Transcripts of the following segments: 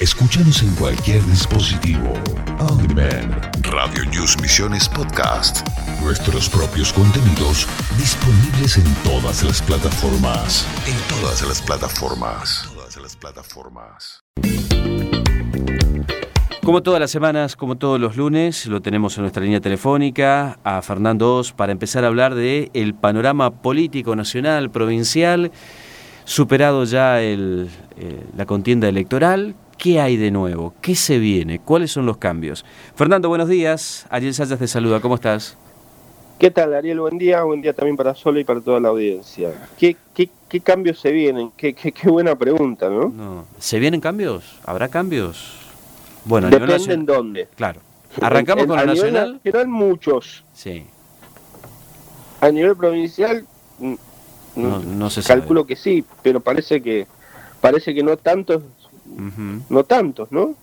Escúchanos en cualquier dispositivo. On demand. Radio News Misiones Podcast. Nuestros propios contenidos disponibles en todas las plataformas. En todas las plataformas. Todas las plataformas. Como todas las semanas, como todos los lunes, lo tenemos en nuestra línea telefónica a Fernando Oz para empezar a hablar de el panorama político nacional, provincial, superado ya el, eh, la contienda electoral. ¿Qué hay de nuevo? ¿Qué se viene? ¿Cuáles son los cambios? Fernando, buenos días. Ariel Sayas te saluda. ¿Cómo estás? ¿Qué tal, Ariel? Buen día. Buen día también para Solo y para toda la audiencia. ¿Qué, qué, qué cambios se vienen? Qué, qué, qué buena pregunta, ¿no? No. ¿Se vienen cambios? ¿Habrá cambios? Bueno, a Depende nivel en dónde. Claro. Arrancamos En- con lo nacional. nacional muchos. Sí. A nivel provincial, No, no se sabe. calculo que sí, pero parece que parece que no tantos, No tantos, ¿no?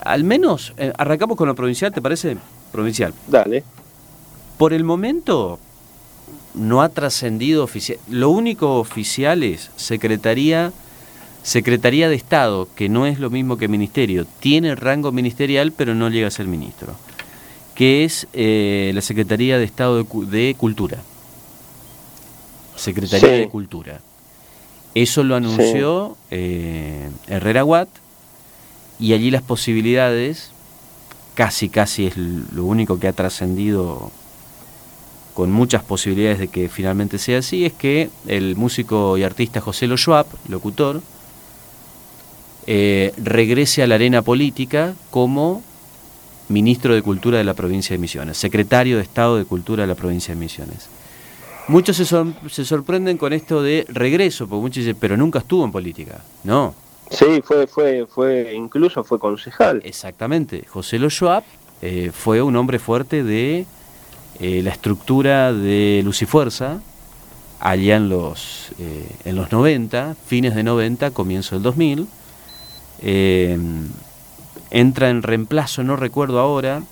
Al menos, eh, arrancamos con lo provincial, ¿te parece? Provincial. Dale. Por el momento no ha trascendido oficial. Lo único oficial es Secretaría, Secretaría de Estado, que no es lo mismo que Ministerio. Tiene rango ministerial, pero no llega a ser ministro. Que es eh, la Secretaría de Estado de, Cu- de Cultura. Secretaría Sí. de Cultura. Eso lo anunció eh, Herrera Watt y allí las posibilidades, casi casi es lo único que ha trascendido con muchas posibilidades de que finalmente sea así, es que el músico y artista José Lo Schwab, locutor, eh, regrese a la arena política como ministro de Cultura de la provincia de Misiones, secretario de Estado de Cultura de la provincia de Misiones. Muchos se, sor- se sorprenden con esto de regreso, porque muchos dicen, pero nunca estuvo en política. No, Sí, fue, fue, fue, incluso fue concejal. Exactamente. José Lo Schwab eh, fue un hombre fuerte de eh, la estructura de Lucifuerza allá en los, eh, en los 90, fines de 90, comienzo del 2000. Eh, entra en reemplazo, no recuerdo ahora,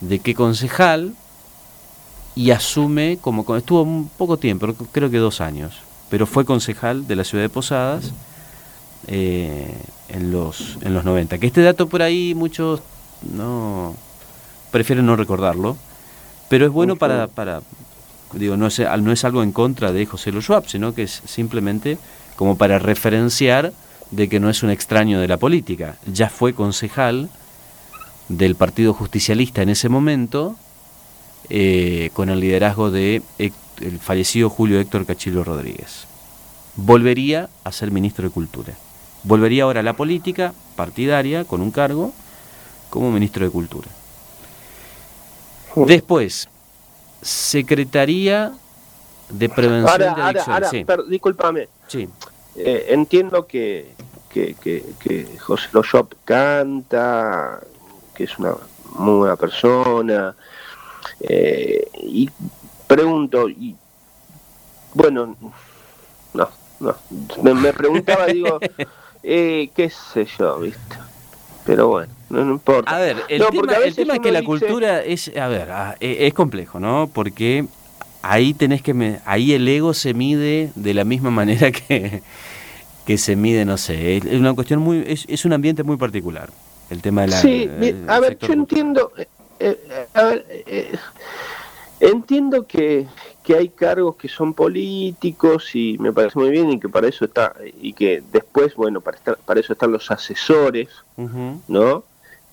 de qué concejal y asume como estuvo un poco tiempo, creo que dos años, pero fue concejal de la ciudad de Posadas eh, en los en los 90. Que este dato por ahí muchos no prefieren no recordarlo, pero es bueno para para digo no es no es algo en contra de José Lo Schwab, sino que es simplemente como para referenciar de que no es un extraño de la política. Ya fue concejal del Partido Justicialista en ese momento, eh, con el liderazgo de el fallecido Julio Héctor Cachilo Rodríguez. Volvería a ser ministro de Cultura. Volvería ahora a la política partidaria con un cargo como ministro de Cultura. Después, Secretaría de Prevención Ahora, de Adicciones. ahora, sí, per- discúlpame. sí. Eh, entiendo que, que, que, que José Lo Schwab canta, que es una muy buena persona. Eh, y pregunto, y bueno, no, no. Me, me preguntaba, digo, eh, qué sé yo, ¿viste? Pero bueno, no, no importa. A ver, el No, tema, el tema es que la dice- cultura es, a ver, ah, e- es complejo, ¿no? Porque ahí tenés que, me- ahí el ego se mide de la misma manera que, que se mide, no sé, es una cuestión muy, es, es un ambiente muy particular, el tema de la... Sí, el- el a ver, yo cultural. entiendo, eh, eh, a ver, eh, entiendo que, que hay cargos que son políticos y me parece muy bien y que para eso está y que después, bueno, para estar, para eso están los asesores, ¿no?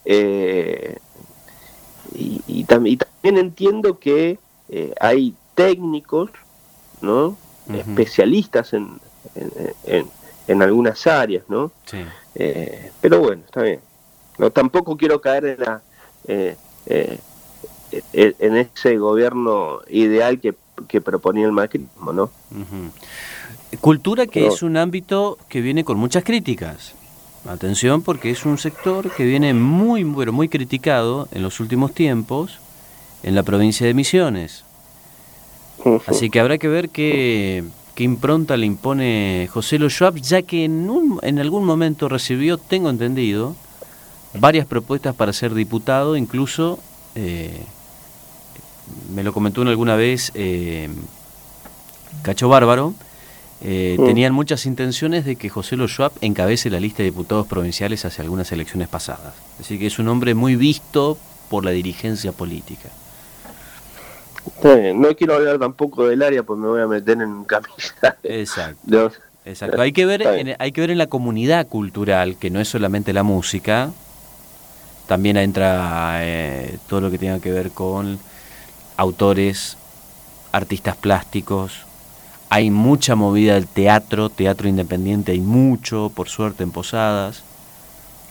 Eh, y, y tam- y también entiendo que eh, hay técnicos, ¿no? Especialistas en, en, en- en algunas áreas, ¿no? sí. Eh, pero bueno, está bien. No, tampoco quiero caer en la eh, eh, en ese gobierno ideal que, que proponía el macrismo, ¿no? Cultura que es un ámbito que viene con muchas críticas. Atención porque es un sector que viene muy, pero muy criticado en los últimos tiempos en la provincia de Misiones. Así que habrá que ver qué, qué impronta le impone José Lo Schwab, ya que en, un- en algún momento recibió, tengo entendido, varias propuestas para ser diputado, incluso eh, me lo comentó una alguna vez eh, Cacho Bárbaro, eh, tenían muchas intenciones de que José Lo Schwab encabece la lista de diputados provinciales hacia algunas elecciones pasadas. Es decir, que es un hombre muy visto por la dirigencia política. Está bien, No quiero hablar tampoco del área porque me voy a meter en camisa. Exacto. de los- Exacto. Hay que ver, en, hay que ver en la comunidad cultural, que no es solamente la música, también entra eh, todo lo que tenga que ver con autores, artistas plásticos. Hay mucha movida del teatro, teatro independiente, hay mucho, por suerte, en Posadas.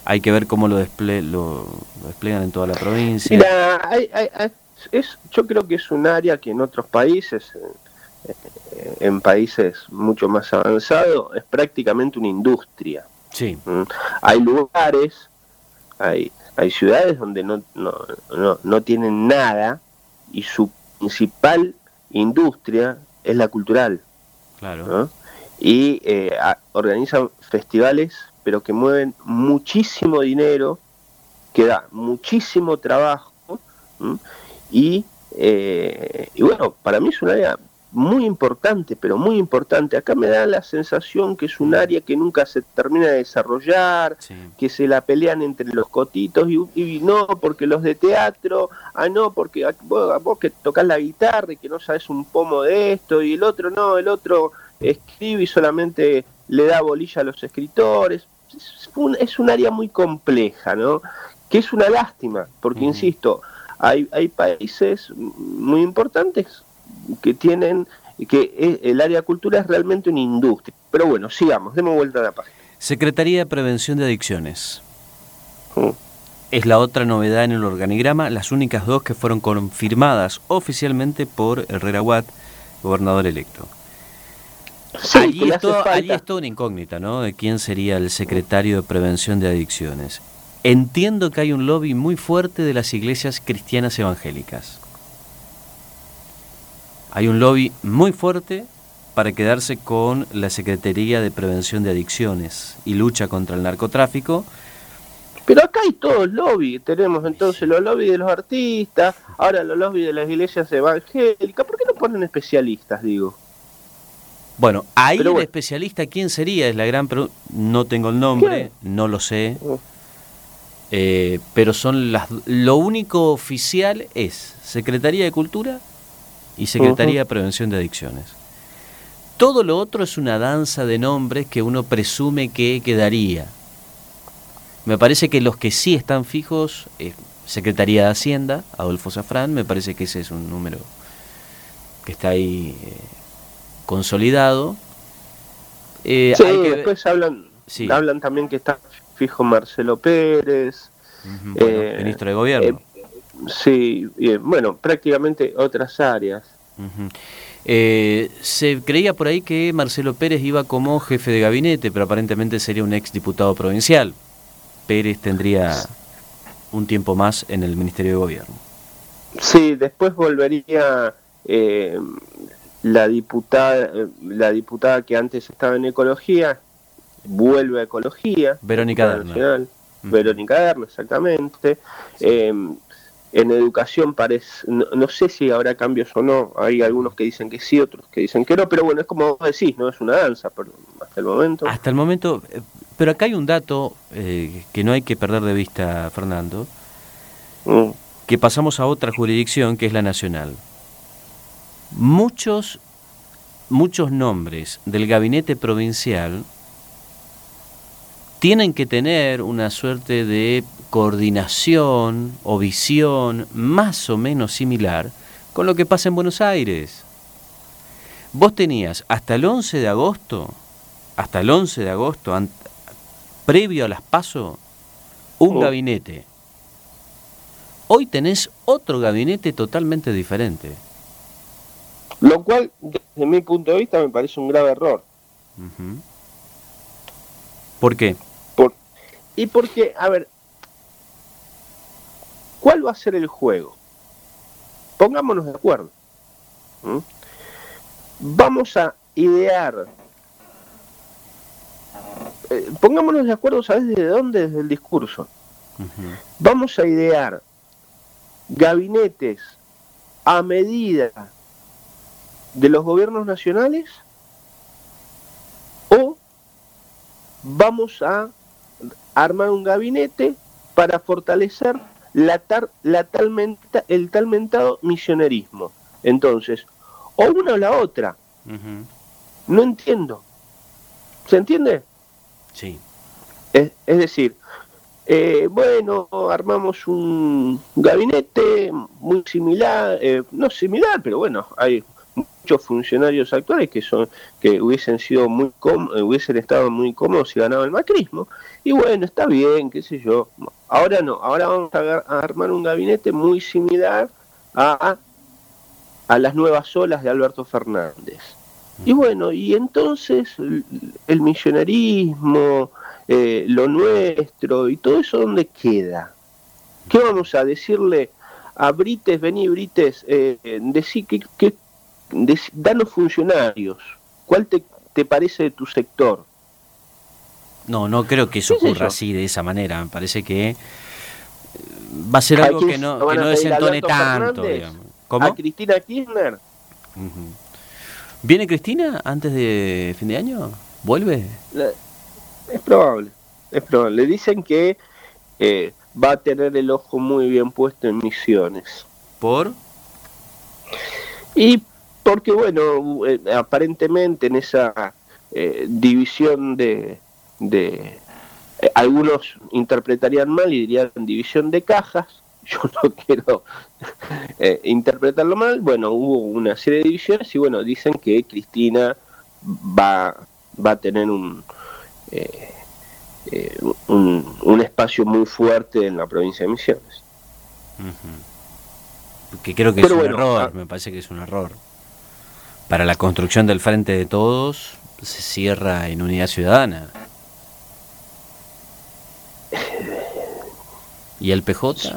Hay que ver cómo lo, desple- lo, lo desplegan en toda la provincia. Mira, hay- hay- hay- es, yo creo que es un área que en otros países, eh, en países mucho más avanzados, es prácticamente una industria. Sí, ¿m? Hay lugares, hay, hay ciudades donde no, no, no, no tienen nada y su principal industria es la cultural. claro. ¿no? Y eh, organizan festivales, pero que mueven muchísimo dinero, que da muchísimo trabajo, y, eh, y bueno, para mí es un área muy importante, pero muy importante. Acá me da la sensación que es un área que nunca se termina de desarrollar, Sí. que se la pelean entre los cotitos y, y no porque los de teatro, ah no porque vos, vos que tocas la guitarra y que no sabes un pomo de esto y el otro no, el otro escribe y solamente le da bolilla a los escritores. Es un, es un área muy compleja, ¿no? Que es una lástima, porque insisto, hay, hay países muy importantes que tienen que el área cultura es realmente una industria. Pero bueno, sigamos, demos vuelta a la página. Secretaría de Prevención de Adicciones. Mm. Es la otra novedad en el organigrama, las únicas dos que fueron confirmadas oficialmente por Herrera Watt, gobernador electo. Sí, allí, es todo- allí es toda una incógnita, ¿no? De quién sería el secretario de Prevención de Adicciones. Entiendo que hay un lobby muy fuerte de las iglesias cristianas evangélicas. Hay un lobby muy fuerte para quedarse con la Secretaría de Prevención de Adicciones y lucha contra el narcotráfico. Pero acá hay todo el lobby. Tenemos entonces los lobbies de los artistas, ahora los lobbies de las iglesias evangélicas. ¿Por qué no ponen especialistas, digo? Bueno, ahí Pero el especialista, ¿quién sería? Es la gran pregunta. No tengo el nombre, no lo sé. Mm. Eh, pero son las lo único oficial es Secretaría de Cultura y Secretaría de Prevención de Adicciones. Todo lo otro es una danza de nombres que uno presume que quedaría. Me parece que los que sí están fijos, eh, Secretaría de Hacienda, Adolfo Safrán, me parece que ese es un número que está ahí eh, consolidado. Eh, sí, hay que después hablan, Sí. hablan también que está fijo Marcelo Pérez. Bueno, eh, ministro de Gobierno. Sí, bueno, prácticamente otras áreas. Eh, se creía por ahí que Marcelo Pérez iba como jefe de gabinete, pero aparentemente sería un ex diputado provincial. Pérez tendría un tiempo más en el Ministerio de Gobierno. Sí, después volvería eh, la diputada, la diputada que antes estaba en ecología, vuelve a ecología. Verónica Derna. Verónica Derna, exactamente. Eh, en educación parece, no, no sé si habrá cambios o no, hay algunos que dicen que sí, otros que dicen que no, pero bueno, es como vos decís, no es una danza pero hasta el momento. Hasta el momento, eh, pero acá hay un dato eh, que no hay que perder de vista, Fernando, Mm. que pasamos a otra jurisdicción que es la nacional. Muchos, muchos nombres del gabinete provincial tienen que tener una suerte de coordinación o visión más o menos similar con lo que pasa en Buenos Aires. Vos tenías hasta el 11 de agosto, hasta el 11 de agosto, previo a las PASO, un Oh. gabinete. Hoy tenés otro gabinete totalmente diferente. Lo cual, desde mi punto de vista, me parece un grave error. ¿Por qué? Por, y porque, a ver, ¿cuál va a ser el juego? Pongámonos de acuerdo. ¿Mm? Vamos a idear. eh, pongámonos de acuerdo, ¿sabes desde dónde? Desde el discurso. Vamos a idear gabinetes a medida de los gobiernos nacionales vamos a armar un gabinete para fortalecer la, la el tal mentado misionerismo. Entonces, o una o la otra. No entiendo. ¿Se entiende? Sí. Es, decir, eh, bueno, armamos un gabinete muy similar, eh, no similar, pero bueno, hay muchos funcionarios actuales que son que hubiesen sido muy eh, hubiesen estado muy cómodos si ganaba el macrismo y bueno está bien qué sé yo. Ahora no ahora vamos a, armar un gabinete muy similar a a las nuevas olas de Alberto Fernández. Y bueno y entonces el misionerismo eh, lo nuestro y todo eso dónde queda qué vamos a decirle a Brites vení Brites eh, decí que, que danos funcionarios. ¿Cuál te, te, parece de tu sector? No, no creo que eso ocurra así, de esa manera. Me parece que eh, va a ser algo que no, que no desentone tanto. ¿Cómo? ¿A Cristina Kirchner? ¿Viene Cristina antes de fin de año? ¿Vuelve? Es probable, es probable. Le dicen que eh, va a tener el ojo muy bien puesto en misiones. ¿Por? Y porque bueno, eh, aparentemente en esa eh, división de, de eh, algunos interpretarían mal y dirían división de cajas, yo no quiero interpretarlo mal, bueno, hubo una serie de divisiones y bueno, dicen que Cristina va, va a tener un, un, espacio muy fuerte en la provincia de Misiones. Que creo que es un error, ah, me parece que es un error. Para la construcción del Frente de Todos se cierra en Unidad Ciudadana. ¿Y el PJ?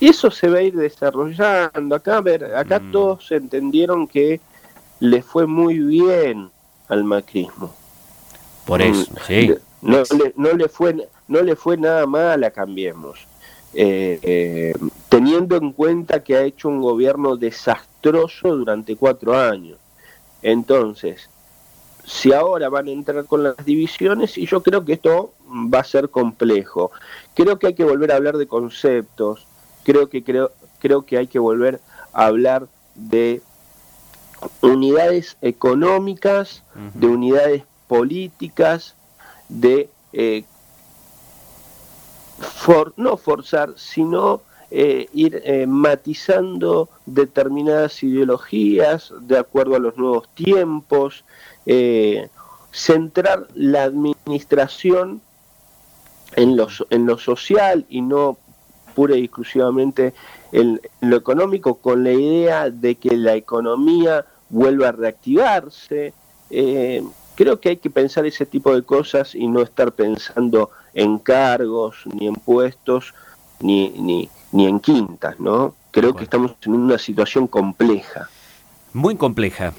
Y eso se va a ir desarrollando. Acá, ver, acá mm. todos entendieron que le fue muy bien al macrismo. Por eso, mm, sí. No, le, no, le, fue, no le fue nada mal a Cambiemos. Eh, eh, teniendo en cuenta que ha hecho un gobierno desastroso durante cuatro años. Entonces, si ahora van a entrar con las divisiones, y yo creo que esto va a ser complejo. Creo que hay que volver a hablar de conceptos, creo que, creo, creo que hay que volver a hablar de unidades económicas, de unidades políticas, de eh, no forzar, sino eh, ir eh, matizando determinadas ideologías de acuerdo a los nuevos tiempos, eh, centrar la administración en lo, en lo social y no pura y exclusivamente en, lo económico, con la idea de que la economía vuelva a reactivarse. creo que hay que pensar ese tipo de cosas y no estar pensando en cargos, ni en puestos, ni, ni, ni en quintas, ¿no? Creo que estamos en una situación compleja. Muy compleja.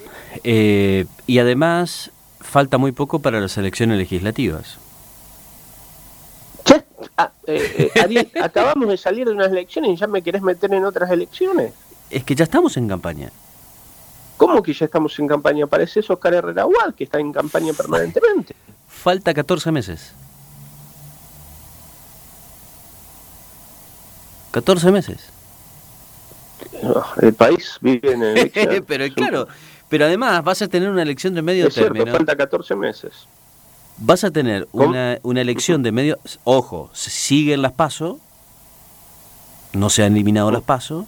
Eh, y además falta muy poco para las elecciones legislativas. Ah, eh, eh, acabamos de salir de unas elecciones y ya me querés meter en otras elecciones. Es que ya estamos en campaña. ¿Cómo que ya estamos en campaña? Parece eso Oscar Herrera que está en campaña permanentemente. Falta 14 meses. 14 meses. el país vive en elección. pero claro, pero además vas a tener una elección de medio término. falta 14 meses. Vas a tener una, una, elección de medio... Ojo, siguen las pasos, no se han eliminado las pasos.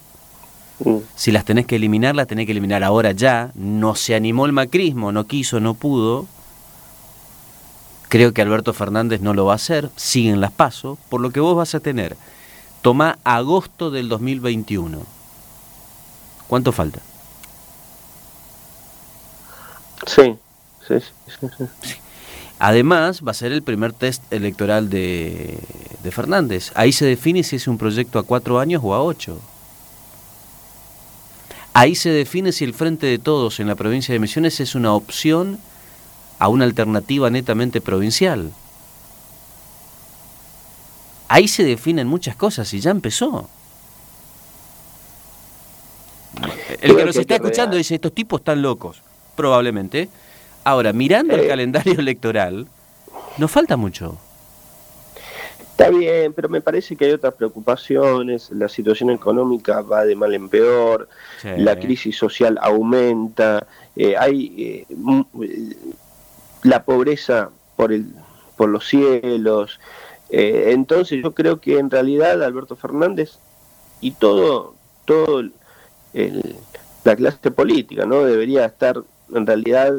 Mm. Si las tenés que eliminar, las tenés que eliminar ahora ya. No se animó el macrismo, no quiso, no pudo. Creo que Alberto Fernández no lo va a hacer. Siguen las pasos, por lo que vos vas a tener Toma agosto del 2021. ¿Cuánto falta? Sí, sí, sí, sí, Además, va a ser el primer test electoral de, de Fernández. Ahí se define si es un proyecto a cuatro años o a ocho. Ahí se define si el Frente de Todos en la provincia de Misiones es una opción a una alternativa netamente provincial ahí se definen muchas cosas y ya empezó. El que nos está escuchando dice, estos tipos están locos, probablemente. Ahora, mirando el eh. calendario electoral, Nos falta mucho. Está bien, pero me parece que hay otras preocupaciones. La situación económica va de mal en peor, la crisis social aumenta, eh, hay eh, la pobreza por, el, por los cielos. Eh, entonces yo creo que en realidad Alberto Fernández y todo, todo el, la clase política no debería estar en realidad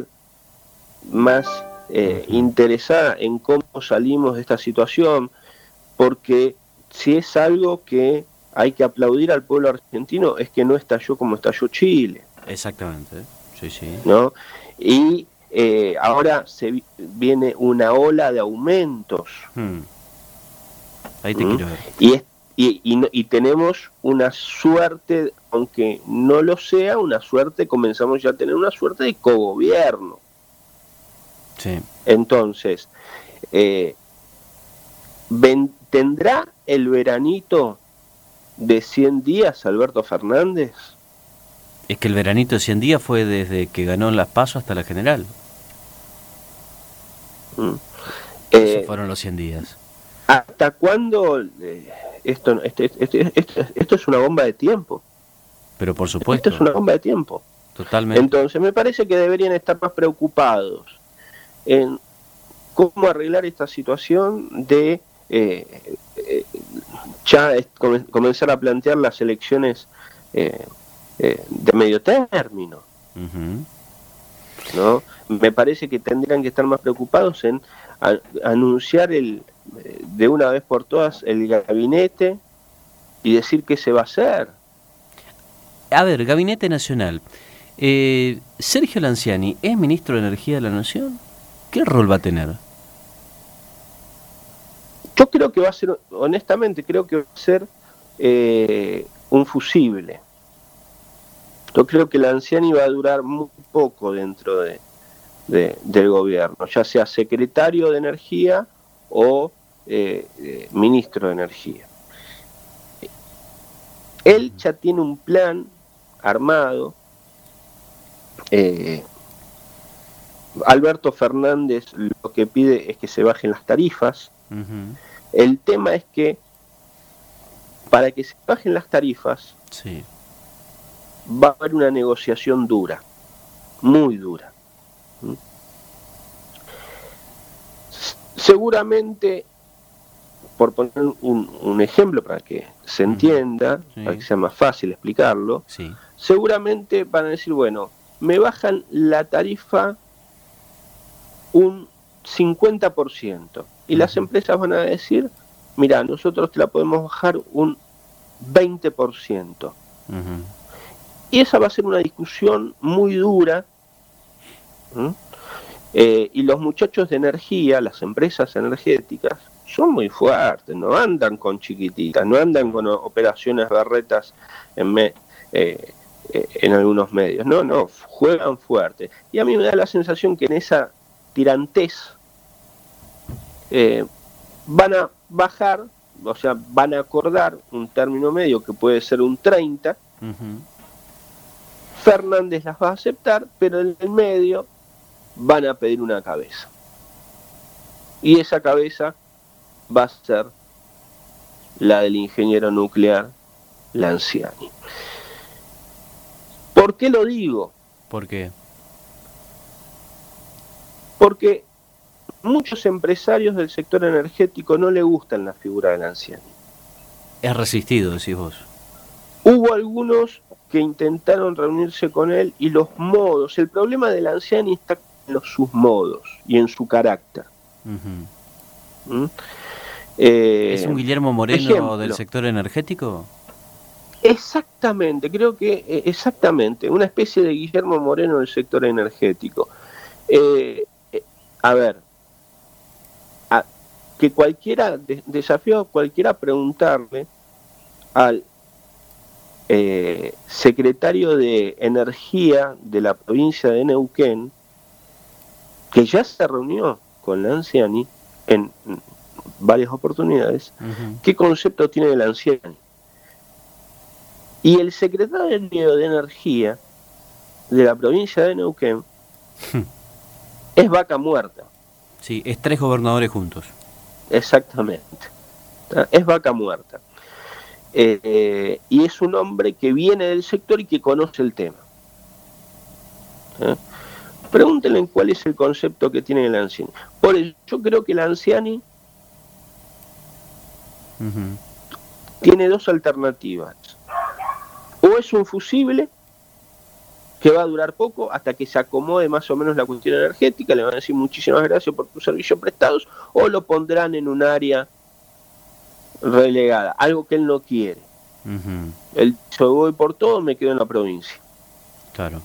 más interesada en cómo salimos de esta situación porque si es algo que hay que aplaudir al pueblo argentino es que no estalló como estalló Chile. Exactamente, sí, sí. ¿No? Y eh, ahora se viene una ola de aumentos. Hmm. Ahí te ¿Mm? quiero ver. Y, y, y, tenemos una suerte, aunque no lo sea, una suerte, comenzamos ya a tener una suerte de cogobierno. Sí. Entonces, eh, ¿Tendrá el veranito de 100 días Alberto Fernández? Es que el veranito de 100 días fue desde que ganó las pasos hasta la general. Mm. Esos eh, fueron los 100 días. ¿Hasta cuándo eh, esto, este, este, este, esto es una bomba de tiempo? Pero por supuesto. Esto es una bomba de tiempo. Totalmente. Entonces me parece que deberían estar más preocupados en cómo arreglar esta situación de eh, eh, ya comenzar a plantear las elecciones eh, de medio término. ¿no? Me parece que tendrían que estar más preocupados en anunciar el, de una vez por todas el gabinete y decir qué se va a hacer. A ver, Gabinete Nacional. Sergio Lanciani, ¿es ministro de Energía de la Nación? ¿Qué rol va a tener? Yo creo que va a ser, honestamente, creo que va a ser eh, un fusible. Yo creo que la anciana va a durar muy poco dentro de, del gobierno, ya sea secretario de Energía o eh, eh, ministro de Energía. Él ya tiene un plan armado. Alberto Fernández lo que pide es que se bajen las tarifas. El tema es que para que se bajen las tarifas va a haber una negociación dura, muy dura. ¿Mm? Seguramente, por poner un, ejemplo para que se entienda, para que sea más fácil explicarlo, seguramente van a decir, bueno, me bajan la tarifa un 50%. Y las empresas van a decir, mira, nosotros te la podemos bajar un 20%. Y esa va a ser una discusión muy dura. Eh, y los muchachos de energía, las empresas energéticas, son muy fuertes, no andan con chiquititas, no andan con operaciones barretas en, eh, eh, en algunos medios, no, no, juegan fuerte. Y a mí me da la sensación que en esa tirantez eh, van a bajar, o sea, van a acordar un término medio que puede ser un 30. Fernández las va a aceptar, pero en el medio van a pedir una cabeza. Y esa cabeza va a ser la del ingeniero nuclear Lanciani. ¿Por qué lo digo? ¿Por qué? Porque muchos empresarios del sector energético no le gustan la figura del anciano. Es resistido, decís vos. Hubo algunos que intentaron reunirse con él y los modos. El problema del anciano está sus modos y en su carácter. ¿Mm? Eh, ¿Es un Guillermo Moreno del sector energético? Exactamente, creo que eh, exactamente, una especie de Guillermo Moreno del sector energético. Eh, a ver, que cualquiera, desafío a cualquiera a preguntarle al eh, secretario de Energía de la provincia de Neuquén, que ya se reunió con la Anciani en varias oportunidades, qué concepto tiene de la Anciani. Y el secretario de Energía de la provincia de Neuquén es vaca muerta. Sí, es tres gobernadores juntos. Exactamente. Es vaca muerta. Eh, y es un hombre que viene del sector y que conoce el tema. ¿Eh? Pregúntenle cuál es el concepto que tiene el Anciani. Por eso yo creo que el Anciani tiene dos alternativas. O es un fusible que va a durar poco hasta que se acomode más o menos la cuestión energética, le van a decir muchísimas gracias por tu servicio prestados, o lo pondrán en un área relegada, algo que él no quiere. Él yo voy por todo, me quedo en la provincia. Claro.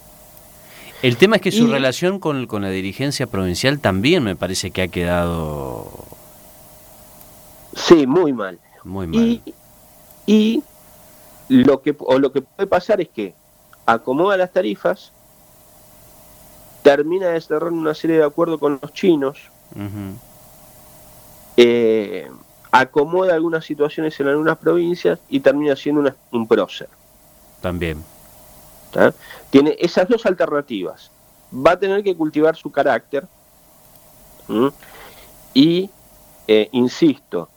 El tema es que su relación con, con, la dirigencia provincial también me parece que ha quedado... Sí, muy mal. Muy mal. Y, lo que, o lo que puede pasar es que acomoda las tarifas, termina de cerrar una serie de acuerdos con los chinos, eh, acomoda algunas situaciones en algunas provincias y termina siendo un prócer. También. Tiene esas dos alternativas. Va a tener que cultivar su carácter y, eh, insisto,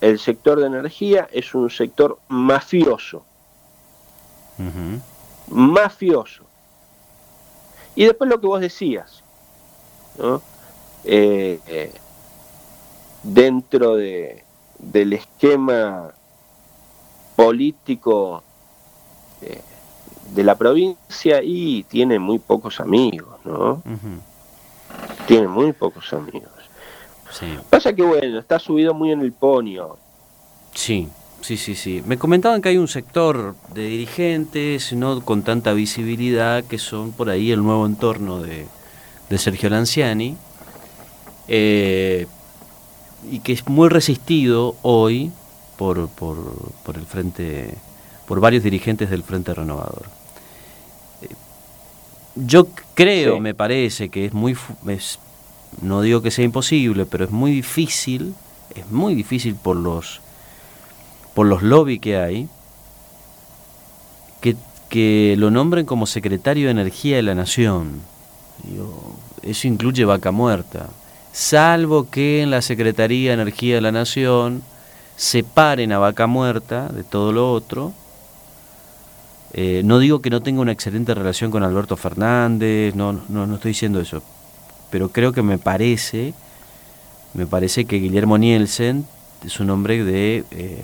el sector de energía es un sector mafioso. Mafioso. Y después lo que vos decías, eh, eh, dentro de, del esquema político eh, de la provincia y tiene muy pocos amigos, ¿no? Tiene muy pocos amigos. Pasa que bueno, está subido muy en el ponio. Sí, Sí, sí, sí. Me comentaban que hay un sector de dirigentes, no con tanta visibilidad, que son por ahí el nuevo entorno de, Sergio Lanciani, eh, y que es muy resistido hoy por, por, por, el frente, por varios dirigentes del Frente Renovador. Yo creo, me parece que es muy, no digo que sea imposible, pero es muy difícil, es muy difícil por los por los lobbies que hay, que, que, lo nombren como secretario de Energía de la Nación. eso incluye vaca muerta. Salvo que en la Secretaría de Energía de la Nación separen a vaca muerta de todo lo otro. Eh, no digo que no tenga una excelente relación con Alberto Fernández, no, no, no estoy diciendo eso, pero creo que me parece, me parece que Guillermo Nielsen es un hombre de eh,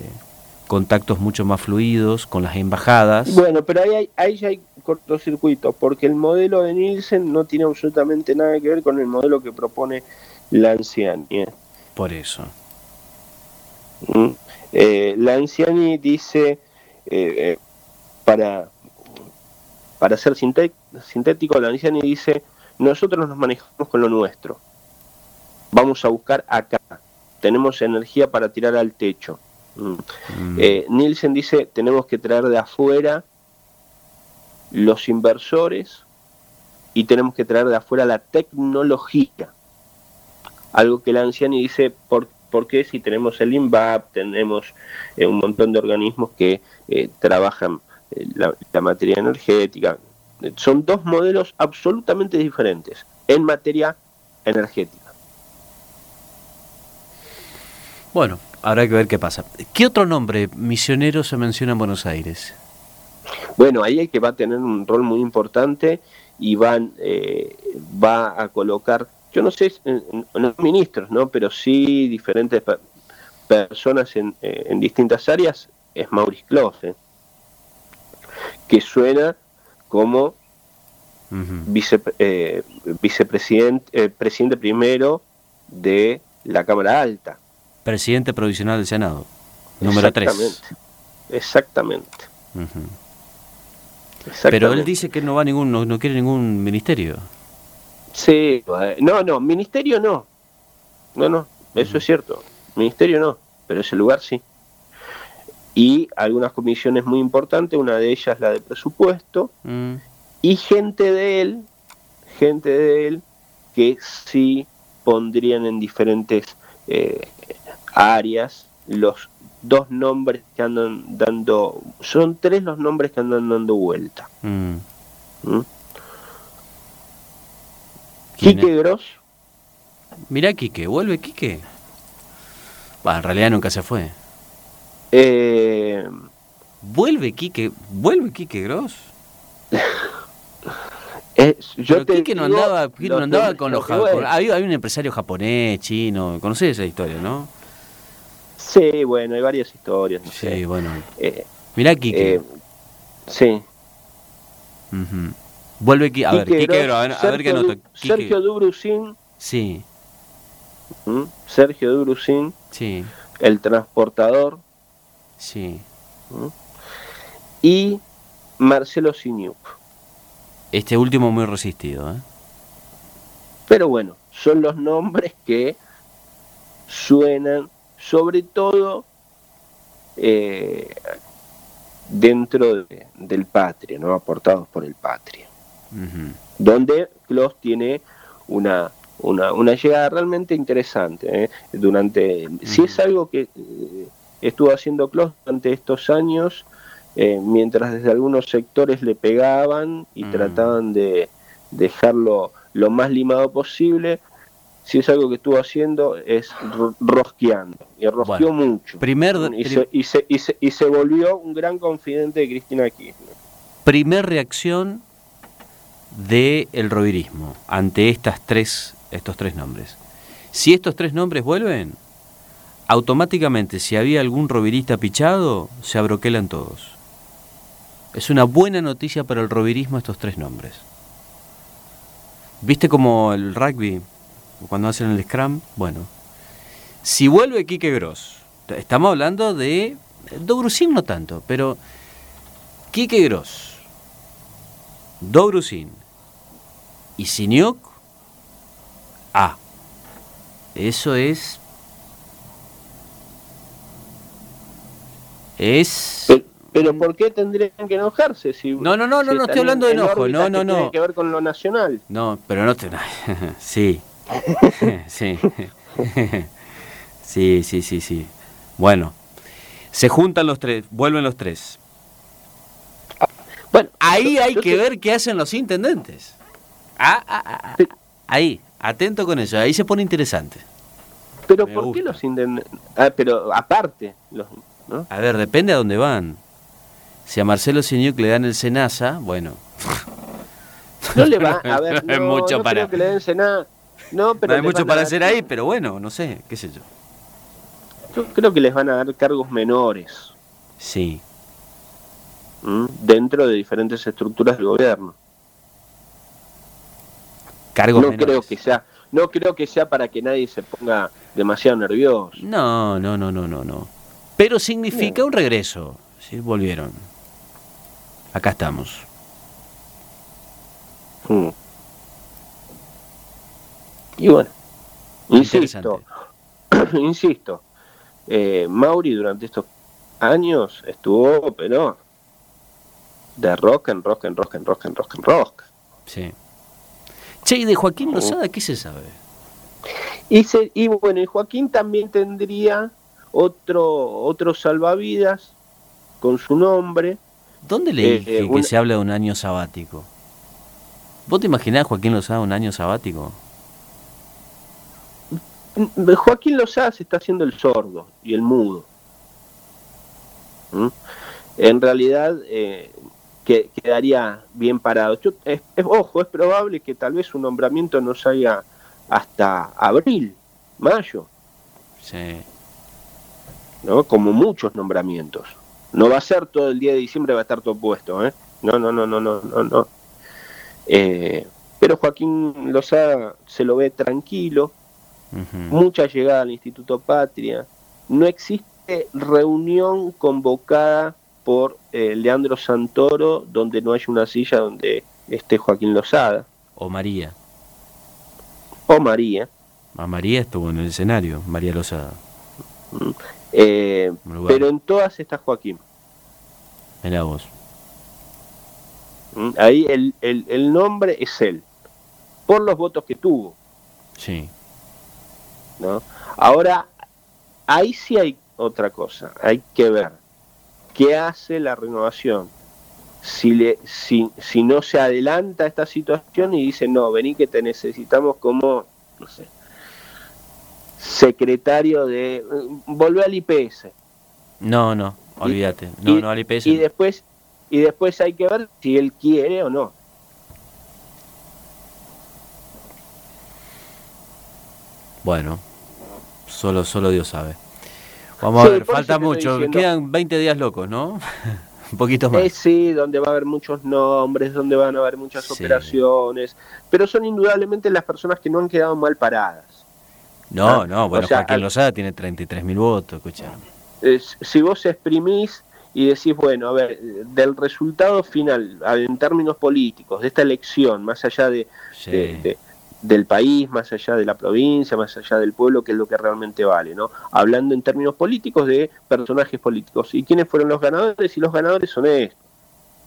contactos mucho más fluidos con las embajadas. Bueno, pero ahí, hay, ahí ya hay cortocircuito, porque el modelo de Nielsen no tiene absolutamente nada que ver con el modelo que propone Lanciani. ¿eh? Por eso. ¿Mm? Eh, Lanciani dice, eh, para, para ser sintético, Lanciani dice, nosotros nos manejamos con lo nuestro. Vamos a buscar acá. Tenemos energía para tirar al techo Mm. Eh, Nielsen dice, tenemos que traer de afuera los inversores y tenemos que traer de afuera la tecnología. Algo que la Anciani dice, ¿por, qué si tenemos el INVAP, tenemos eh, un montón de organismos que eh, trabajan la, la materia energética? Son dos modelos absolutamente diferentes en materia energética. Bueno, habrá que ver qué pasa. ¿Qué otro nombre misionero se menciona en Buenos Aires? Bueno, ahí hay que va a tener un rol muy importante y van, eh, va a colocar, yo no sé, no ministros, ¿no? pero sí diferentes personas en, eh, en, distintas áreas, es Maurice Close, que suena como vice, eh, vicepresidente presidente primero de la Cámara Alta presidente provisional del Senado, número 3. Exactamente. Pero él dice que no va ningún, no, quiere ningún ministerio. Sí, no, no, ministerio no. No, no, eso es cierto. Ministerio no, pero ese lugar sí. Y algunas comisiones muy importantes, una de ellas la de presupuesto, mm. y gente de él, gente de él, que sí pondrían en diferentes eh, Arias, los dos nombres que andan dando, son tres los nombres que andan dando vuelta. Mm. ¿Mm? Quique Gross, Mirá Quique, ¿vuelve Quique? En realidad nunca se fue. Eh, ¿Vuelve Quique? ¿Vuelve Quique Gross? es- yo Pero Quique no andaba, Quique no andaba con lo los que ja- voy. con- había, había un empresario japonés, chino, conocés esa historia, ¿no? Sí, bueno, hay varias historias. No Sí, sé. bueno. Eh, Mirá Quique. eh, sí. Ujú. Vuelve Quique, a ver, Quique Quique Gross, Gross, a ver, a ver qué nota. Quique- Sergio Dubrusin, Sí, ¿m? Sergio Dubrusin, sí, el transportador, sí. ¿m? y Marcelo Siniuk. Este último muy resistido, ¿eh? Pero bueno, son los nombres que suenan, sobre todo eh, dentro de- del Patria, ¿no? aportados por el Patria, donde Kloss tiene una, una, una llegada realmente interesante. ¿eh? Durante, Si es algo que eh, estuvo haciendo Kloss durante estos años, eh, mientras desde algunos sectores le pegaban y Mm. trataban de dejarlo lo más limado posible, si es algo que estuvo haciendo es ro- rosqueando, y rosqueó mucho. Primer, Y se, y, se, y, se, y se volvió un gran confidente de Cristina Kirchner. primer reacción del el rovirismo ante estas tres, estos tres nombres. Si estos tres nombres vuelven, automáticamente si había algún rovirista pichado, se abroquelan todos. Es una buena noticia para el rovirismo estos tres nombres. ¿Viste como el rugby, cuando hacen el scrum? Bueno, si vuelve Quique Gross, estamos hablando de... Dobrusin no tanto, pero Quique Gross, Dobrusin y Siniok, ah, eso es... Es... Pero, pero ¿por qué tendrían que enojarse? Si, No, no, no, no, no estoy hablando de en enojo, no, no, no. Tiene que ver con lo nacional. No, pero no te... sí. sí. sí, sí, sí, sí. Bueno, se juntan los tres, vuelven los tres. Bueno, Ahí hay que ver qué hacen los intendentes. Ah, ah, ah, ah, ahí, atento con eso, ahí se pone interesante. Pero me ¿por qué los intenden- Ah, pero aparte, los, ¿no? A ver, depende a dónde van. Si a Marcelo Siniuk le dan el Senasa, bueno, No le va a ver, No mucho no para- creo que le den nada. No, pero no hay mucho para dar- hacer ahí, pero bueno, no sé, qué sé yo. Yo creo que les van a dar cargos menores Sí, ¿m? dentro de diferentes estructuras del gobierno. cargos no menores. creo que sea, no creo que sea para que nadie se ponga demasiado nervioso. No, no, no, no, no, no. Pero significa un regreso. Sí, volvieron. Acá estamos. Mm. Y bueno, insisto, insisto, eh, Mauri durante estos años estuvo, pero de rock en rock en rock en rock en rock en rock. Sí. Che, ¿y de. Joaquín Lozada qué se sabe? Y, se, y bueno, y Joaquín también tendría otro, otro salvavidas con su nombre. ¿Dónde leí Eh, que, eh, que una- se habla de un año sabático? ¿Vos te imaginás Joaquín Lozada un año sabático? Mm, Joaquín Lozada se está haciendo el sordo y el mudo. ¿Mm? En realidad eh, que, quedaría bien parado. Yo- es- es- ojo, es probable que tal vez su nombramiento no salga hasta abril, mayo, Sí. ¿No? Como muchos nombramientos. No va a ser todo el día de diciembre, va a estar todo puesto, ¿eh? No, no, no, no, no, no, no. Eh, pero Joaquín Lozada se lo ve tranquilo, mucha llegada al Instituto Patria, no existe reunión convocada por eh, Leandro Santoro donde no haya una silla donde esté Joaquín Lozada O María. o María. A María estuvo en el escenario, María Lozada. Eh, pero en todas está Joaquín. Mirá vos. ¿Mm? Ahí el, el, el nombre es él, por los votos que tuvo. Sí. ¿no? Ahora, ahí sí hay otra cosa, hay que ver qué hace la renovación. Si, le, si, si no se adelanta esta situación y dice, no, vení que te necesitamos como, no sé, secretario de... Volvé al IPS. No, no, olvídate. No, y, no al IPS. Y después, y después hay que ver si él quiere o no. Bueno, solo, solo Dios sabe. Vamos a ver, falta mucho. Quedan 20 días locos, ¿no? Un poquito más. Eh, sí, donde va a haber muchos nombres, donde van a haber muchas operaciones, pero son indudablemente las personas que no han quedado mal paradas. No, no, bueno, o sea, Joaquín Lozada tiene 33.000 votos, escucha. si vos exprimís y decís, bueno, a ver, del resultado final, en términos políticos, de esta elección, más allá de, del país, más allá de la provincia, más allá del pueblo, que es lo que realmente vale, ¿no? Hablando en términos políticos de personajes políticos. ¿Y quiénes fueron los ganadores? Y los ganadores son estos,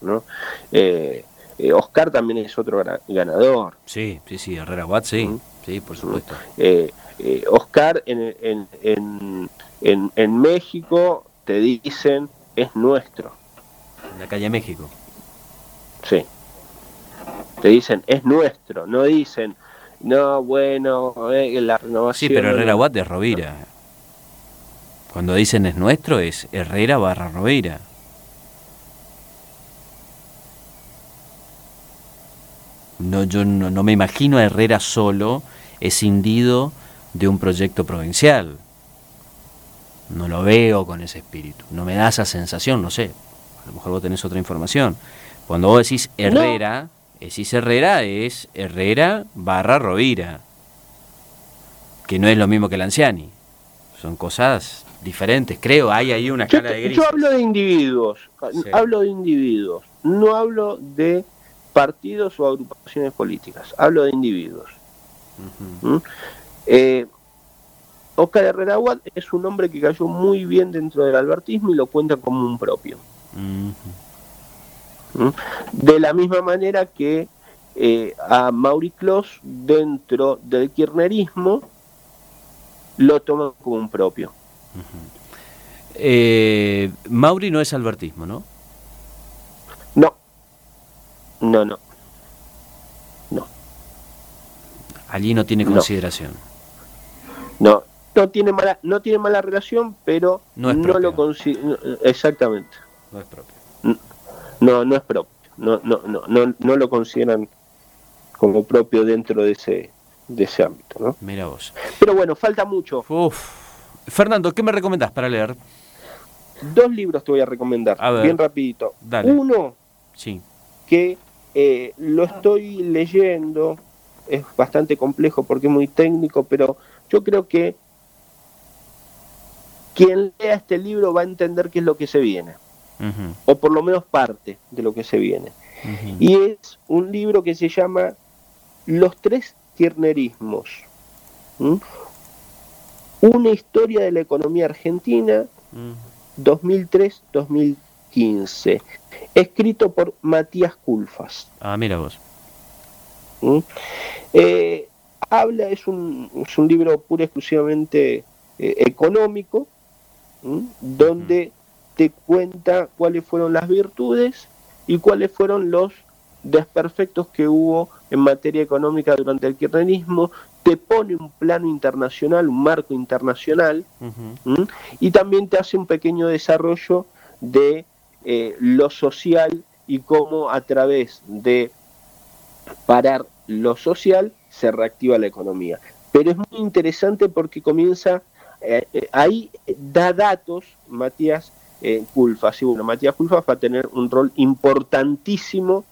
¿no? Eh, eh, Oscar también es otro ganador. Sí, sí, sí, Herrera Watt, sí, sí, por supuesto. Eh, Oscar en, en, en, en, México te dicen es nuestro. En la calle México. Sí. Te dicen es nuestro, no dicen no, bueno, eh, la renovación. Sí, pero Herrera Watt es Rovira. Cuando dicen es nuestro, es Herrera barra Rovira. No, yo no, me imagino a Herrera solo escindido de un proyecto provincial. No lo veo con ese espíritu. No me da esa sensación, no sé. A lo mejor vos tenés otra información. Cuando vos decís Herrera, Esis Herrera es Herrera barra Rovira, que no es lo mismo que Lanciani. Son cosas diferentes, creo, hay ahí una cara de gris. Yo hablo de individuos, hablo de individuos, no hablo de partidos o agrupaciones políticas, hablo de individuos. ¿Mm? Eh, Oscar Herrera Watt es un hombre que cayó muy bien dentro del albertismo y lo cuenta como un propio. De la misma manera que eh, a Mauri Clos dentro del kirchnerismo lo toma como un propio. Eh, Mauri no es albertismo, ¿no? No, no, no. No. Allí no tiene consideración. No, no, tiene mala, no tiene mala relación, pero no, lo considera. Exactamente. No es propio no, no es propio, no, no, no, no, no lo consideran como propio dentro de ese, de ese ámbito. ¿no? Mira vos. Pero bueno, falta mucho. Fernando, ¿qué me recomendás para leer? Dos libros te voy a recomendar, bien rapidito. Uno, sí. que eh, lo estoy leyendo, es bastante complejo porque es muy técnico, pero yo creo que quien lea este libro va a entender qué es lo que se viene o por lo menos parte de lo que se viene. Y es un libro que se llama Los tres kirchnerismos. Una historia de la economía argentina 2003-2015. Escrito por Matías Culfas. Ah, mira vos. Eh, habla, es un, es un libro puro exclusivamente eh, económico, donde te cuenta cuáles fueron las virtudes y cuáles fueron los desperfectos que hubo en materia económica durante el kirchnerismo, te pone un plano internacional, un marco internacional, y también te hace un pequeño desarrollo de eh, lo social y cómo a través de parar lo social se reactiva la economía. Pero es muy interesante porque comienza, eh, eh, ahí da datos, Matías, eh, Culfas. Y bueno, Matías Culfas va a tener un rol importantísimo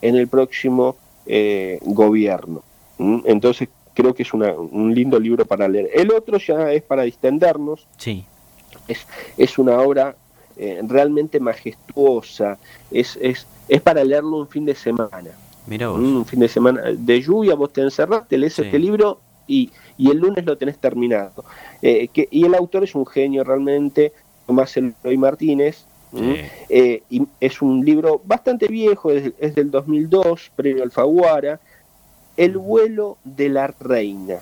en el próximo eh, gobierno. Entonces creo que es un lindo libro para leer. El otro ya es para distendernos. Sí. Es, es una obra eh, realmente majestuosa. Es, es, es para leerlo un fin de semana. Mira vos. Un fin de semana de lluvia, vos te encerrás, te lees este libro y, y, el lunes lo tenés terminado. que, y el autor es un genio realmente, Tomás Eloy Martínez. Eh, y es un libro bastante viejo, es, del 2002, premio Alfaguara. El vuelo de la reina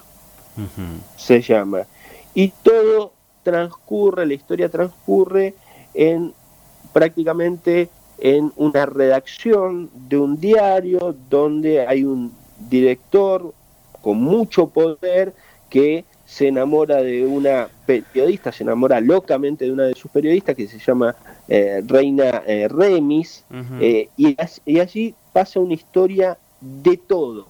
se llama. Y todo transcurre, la historia transcurre en prácticamente en una redacción de un diario donde hay un director con mucho poder que se enamora de una periodista, se enamora locamente de una de sus periodistas que se llama eh, Reina eh, Remis, y, y, allí pasa una historia de todo.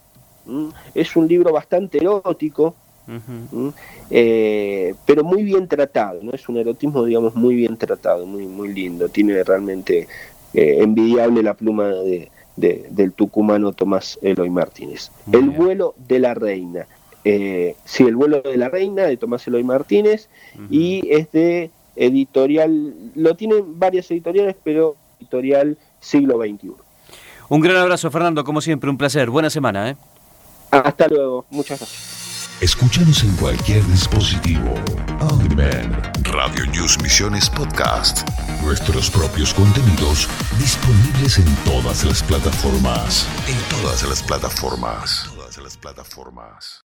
Es un libro bastante erótico, pero muy bien tratado, ¿no? es un erotismo, digamos, muy bien tratado, muy, muy lindo, tiene realmente envidiable la pluma de, del tucumano Tomás Eloy Martínez. el vuelo de la reina. Eh, sí, el vuelo de la reina de Tomás Eloy Martínez y es de editorial, lo tienen varias editoriales, pero editorial siglo XXI. Un gran abrazo, Fernando, como siempre, un placer. Buena semana. ¿eh? Hasta luego, muchas gracias. Escúchanos en cualquier dispositivo. On Radio News Misiones Podcast. Nuestros propios contenidos disponibles en todas las plataformas. En todas las plataformas. En todas las plataformas.